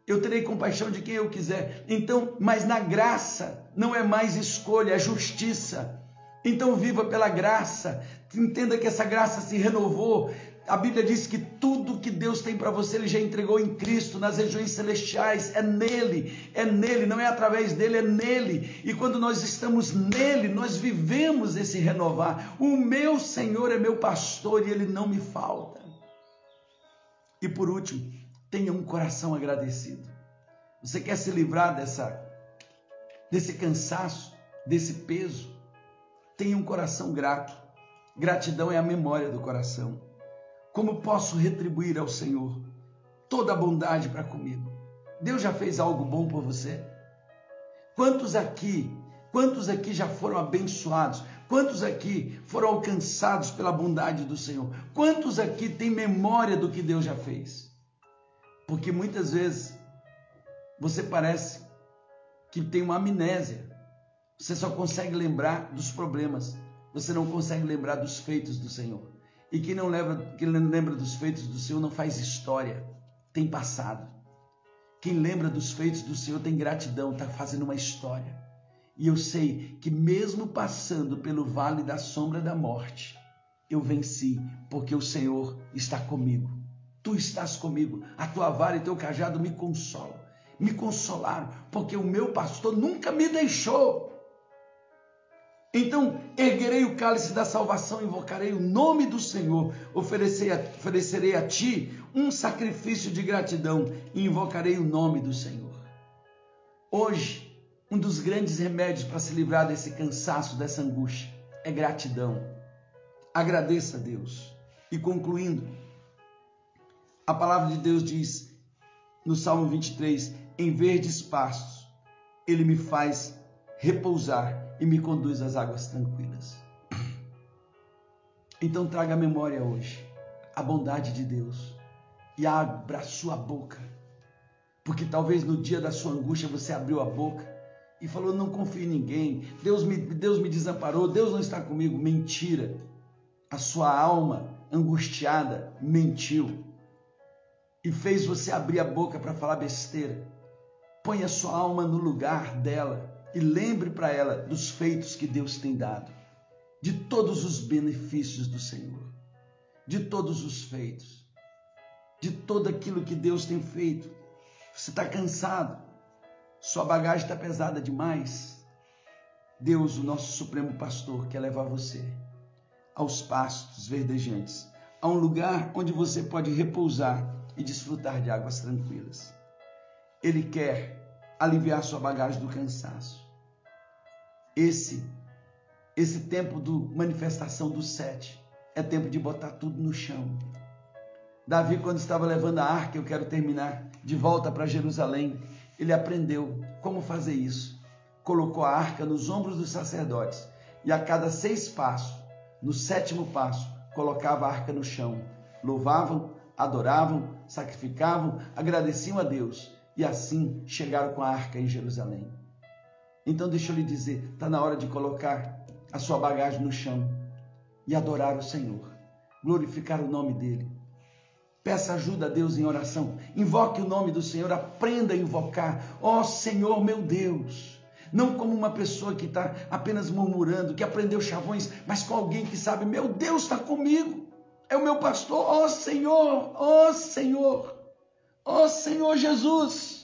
Eu terei compaixão de quem eu quiser. Então, mas na graça não é mais escolha, é justiça. Então viva pela graça. Entenda que essa graça se renovou. A Bíblia diz que tudo que Deus tem para você, Ele já entregou em Cristo, nas regiões celestiais. É nele, é nele, não é através dele, é nele. E quando nós estamos nele, nós vivemos esse renovar. O meu Senhor é meu pastor e Ele não me falta. E por último, tenha um coração agradecido. Você quer se livrar dessa, desse cansaço, desse peso? Tenha um coração grato. Gratidão é a memória do coração. Como posso retribuir ao Senhor toda a bondade para comigo? Deus já fez algo bom por você? Quantos aqui, quantos aqui já foram abençoados? Quantos aqui foram alcançados pela bondade do Senhor? Quantos aqui têm memória do que Deus já fez? Porque muitas vezes você parece que tem uma amnésia. Você só consegue lembrar dos problemas, você não consegue lembrar dos feitos do Senhor. E quem não lembra, quem lembra dos feitos do Senhor não faz história, tem passado. Quem lembra dos feitos do Senhor tem gratidão, está fazendo uma história. E eu sei que mesmo passando pelo vale da sombra da morte, eu venci, porque o Senhor está comigo. Tu estás comigo, a tua vara e teu cajado me consolam. Me consolaram, porque o meu pastor nunca me deixou. Então erguerei o cálice da salvação, invocarei o nome do Senhor, oferecerei a, oferecerei a ti um sacrifício de gratidão e invocarei o nome do Senhor. Hoje, um dos grandes remédios para se livrar desse cansaço, dessa angústia, é gratidão. Agradeça a Deus. E concluindo, a palavra de Deus diz no Salmo 23: Em verdes pastos, Ele me faz repousar e me conduz às águas tranquilas. Então traga à memória hoje a bondade de Deus e abra a sua boca, porque talvez no dia da sua angústia você abriu a boca e falou: Não confio em ninguém, Deus me, Deus me desamparou, Deus não está comigo. Mentira. A sua alma angustiada mentiu e fez você abrir a boca para falar besteira. Põe a sua alma no lugar dela e lembre para ela dos feitos que Deus tem dado, de todos os benefícios do Senhor, de todos os feitos, de todo aquilo que Deus tem feito. Você está cansado, sua bagagem está pesada demais. Deus, o nosso Supremo Pastor, quer levar você aos pastos verdejantes, a um lugar onde você pode repousar e desfrutar de águas tranquilas. Ele quer aliviar sua bagagem do cansaço esse esse tempo do manifestação do sete é tempo de botar tudo no chão. Davi, quando estava levando a arca, eu quero terminar, de volta para Jerusalém, ele aprendeu como fazer isso. Colocou a arca nos ombros dos sacerdotes e a cada seis passos, no sétimo passo, colocava a arca no chão. Louvavam, adoravam, sacrificavam, agradeciam a Deus e assim chegaram com a arca em Jerusalém. Então deixa eu lhe dizer, está na hora de colocar a sua bagagem no chão e adorar o Senhor, glorificar o nome dele. Peça ajuda a Deus em oração. Invoque o nome do Senhor, aprenda a invocar. Ó oh, Senhor, meu Deus. Não como uma pessoa que está apenas murmurando, que aprendeu chavões, mas com alguém que sabe, meu Deus está comigo. É o meu pastor. Ó oh, Senhor, ó oh, Senhor, ó Senhor Jesus.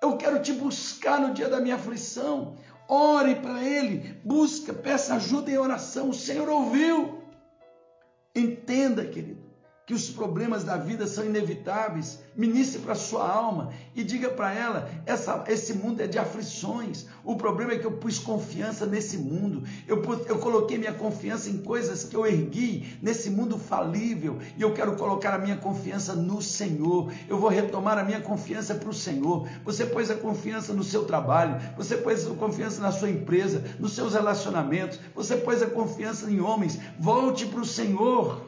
Eu quero te buscar no dia da minha aflição. Ore para Ele, busca, peça ajuda em oração. O Senhor ouviu. Entenda, querido que os problemas da vida são inevitáveis, ministre para sua alma e diga para ela: essa, esse mundo é de aflições. O problema é que eu pus confiança nesse mundo, eu, eu coloquei minha confiança em coisas que eu ergui nesse mundo falível e eu quero colocar a minha confiança no Senhor. Eu vou retomar a minha confiança para o Senhor. Você pôs a confiança no seu trabalho, você pôs a confiança na sua empresa, nos seus relacionamentos, você pôs a confiança em homens. Volte para o Senhor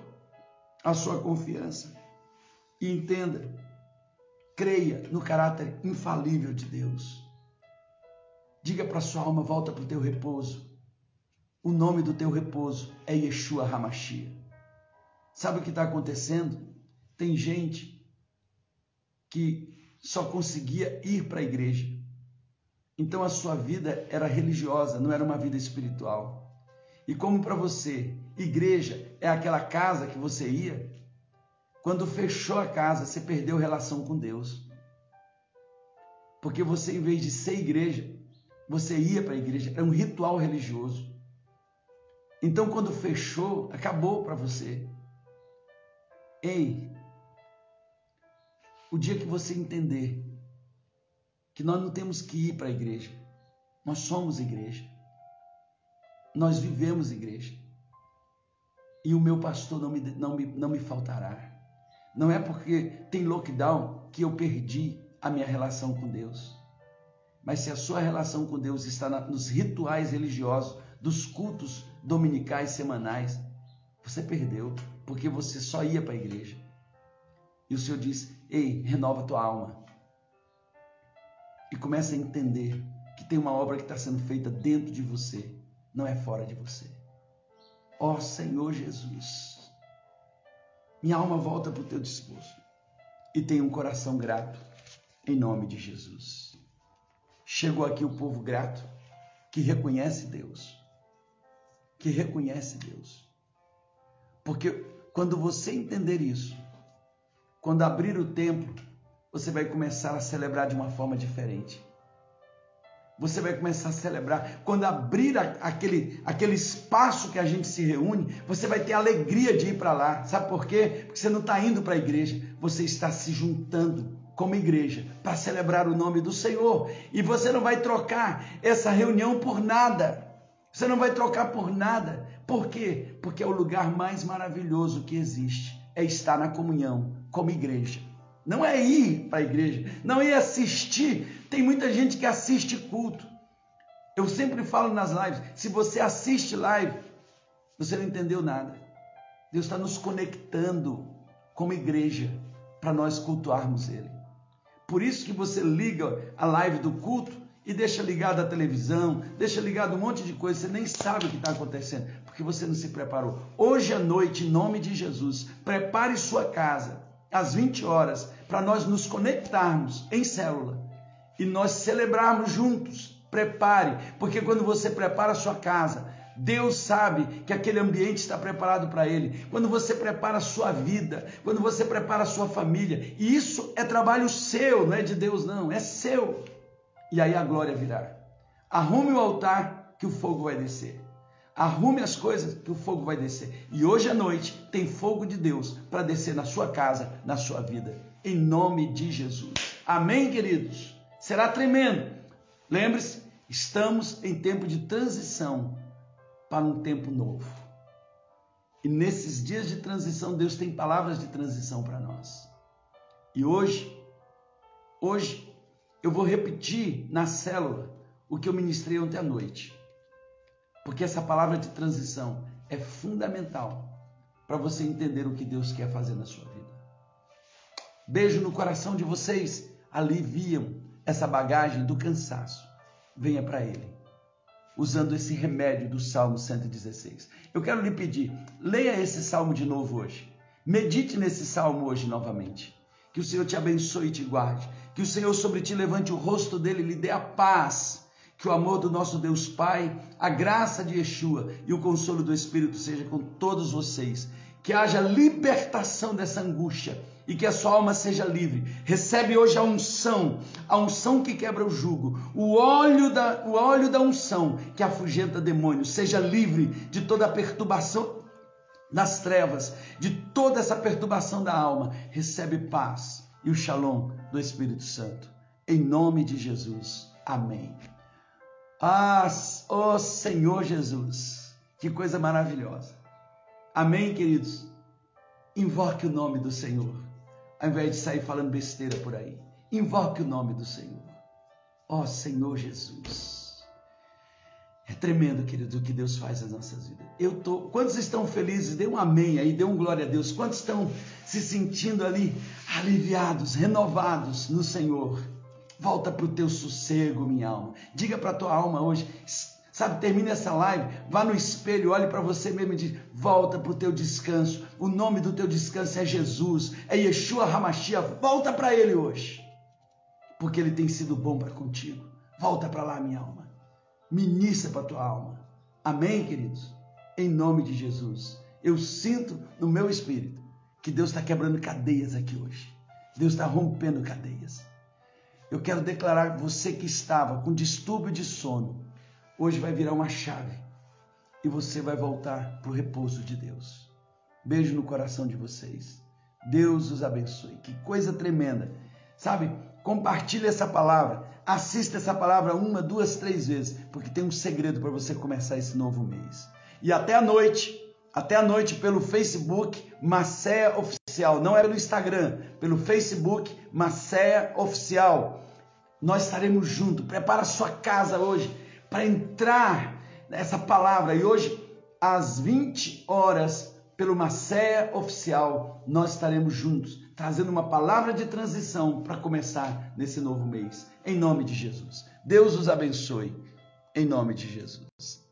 a sua confiança. E entenda, creia no caráter infalível de Deus. Diga para sua alma, volta para o teu repouso. O nome do teu repouso é Yeshua Hamashia. Sabe o que está acontecendo? Tem gente que só conseguia ir para a igreja. Então a sua vida era religiosa, não era uma vida espiritual. E como para você, igreja é aquela casa que você ia, quando fechou a casa, você perdeu relação com Deus. Porque você, em vez de ser igreja, você ia para a igreja, é um ritual religioso. Então, quando fechou, acabou para você. Ei, o dia que você entender que nós não temos que ir para a igreja, nós somos igreja, nós vivemos igreja, e o meu pastor não me, não me, não me faltará. Não é porque tem lockdown que eu perdi a minha relação com Deus. Mas se a sua relação com Deus está na, nos rituais religiosos, dos cultos dominicais semanais, você perdeu, porque você só ia para a igreja. E o Senhor diz: Ei, renova tua alma. E começa a entender que tem uma obra que está sendo feita dentro de você, não é fora de você. Ó oh, Senhor Jesus, minha alma volta para o teu disposto e tenha um coração grato, em nome de Jesus. Chegou aqui o povo grato, que reconhece Deus, que reconhece Deus. Porque quando você entender isso, quando abrir o templo, você vai começar a celebrar de uma forma diferente. Você vai começar a celebrar. Quando abrir aquele, aquele espaço que a gente se reúne, você vai ter alegria de ir para lá. Sabe por quê? Porque você não está indo para a igreja, você está se juntando como igreja para celebrar o nome do Senhor. E você não vai trocar essa reunião por nada. Você não vai trocar por nada. Por quê? Porque é o lugar mais maravilhoso que existe. É estar na comunhão como igreja. Não é ir para a igreja, não é assistir. Tem muita gente que assiste culto. Eu sempre falo nas lives: se você assiste live, você não entendeu nada. Deus está nos conectando como igreja para nós cultuarmos Ele. Por isso que você liga a live do culto e deixa ligado a televisão, deixa ligado um monte de coisa, você nem sabe o que está acontecendo, porque você não se preparou. Hoje à noite, em nome de Jesus, prepare sua casa às 20 horas para nós nos conectarmos em célula e nós celebrarmos juntos. Prepare, porque quando você prepara a sua casa, Deus sabe que aquele ambiente está preparado para ele. Quando você prepara a sua vida, quando você prepara a sua família, e isso é trabalho seu, não é de Deus, não, é seu. E aí a glória virá. Arrume o altar que o fogo vai descer. Arrume as coisas que o fogo vai descer. E hoje à noite tem fogo de Deus para descer na sua casa, na sua vida. Em nome de Jesus. Amém, queridos? Será tremendo. Lembre-se, estamos em tempo de transição para um tempo novo. E nesses dias de transição, Deus tem palavras de transição para nós. E hoje, hoje, eu vou repetir na célula o que eu ministrei ontem à noite. Porque essa palavra de transição é fundamental para você entender o que Deus quer fazer na sua vida. Beijo no coração de vocês. Aliviam essa bagagem do cansaço. Venha para Ele, usando esse remédio do Salmo 116. Eu quero lhe pedir, leia esse salmo de novo hoje. Medite nesse salmo hoje novamente. Que o Senhor te abençoe e te guarde. Que o Senhor sobre ti levante o rosto dele e lhe dê a paz que o amor do nosso Deus Pai, a graça de Yeshua e o consolo do Espírito seja com todos vocês. Que haja libertação dessa angústia e que a sua alma seja livre. Recebe hoje a unção, a unção que quebra o jugo, o óleo da, o óleo da unção que afugenta demônios. Seja livre de toda a perturbação das trevas, de toda essa perturbação da alma. Recebe paz e o shalom do Espírito Santo. Em nome de Jesus. Amém. Ah, ó oh Senhor Jesus, que coisa maravilhosa. Amém, queridos? Invoque o nome do Senhor, ao invés de sair falando besteira por aí. Invoque o nome do Senhor. Ó oh, Senhor Jesus. É tremendo, querido, o que Deus faz nas nossas vidas. Eu tô. Quantos estão felizes? Dê um amém aí, dê um glória a Deus. Quantos estão se sentindo ali aliviados, renovados no Senhor? Volta para o teu sossego, minha alma. Diga para a tua alma hoje, sabe, termine essa live, vá no espelho, olhe para você mesmo e diz: volta para o teu descanso. O nome do teu descanso é Jesus, é Yeshua Hamashia. Volta para Ele hoje, porque Ele tem sido bom para contigo. Volta para lá, minha alma. Ministra para tua alma. Amém, queridos? em nome de Jesus. Eu sinto no meu espírito que Deus está quebrando cadeias aqui hoje. Deus está rompendo cadeias. Eu quero declarar você que estava com distúrbio de sono, hoje vai virar uma chave e você vai voltar para o repouso de Deus. Beijo no coração de vocês. Deus os abençoe. Que coisa tremenda. Sabe, compartilhe essa palavra. Assista essa palavra uma, duas, três vezes, porque tem um segredo para você começar esse novo mês. E até a noite, até a noite pelo Facebook Macéia Oficial, não é pelo Instagram, pelo Facebook Macéia Oficial. Nós estaremos juntos. Prepara sua casa hoje para entrar nessa palavra. E hoje, às 20 horas, pelo Macéia Oficial, nós estaremos juntos, trazendo uma palavra de transição para começar nesse novo mês. Em nome de Jesus. Deus os abençoe. Em nome de Jesus.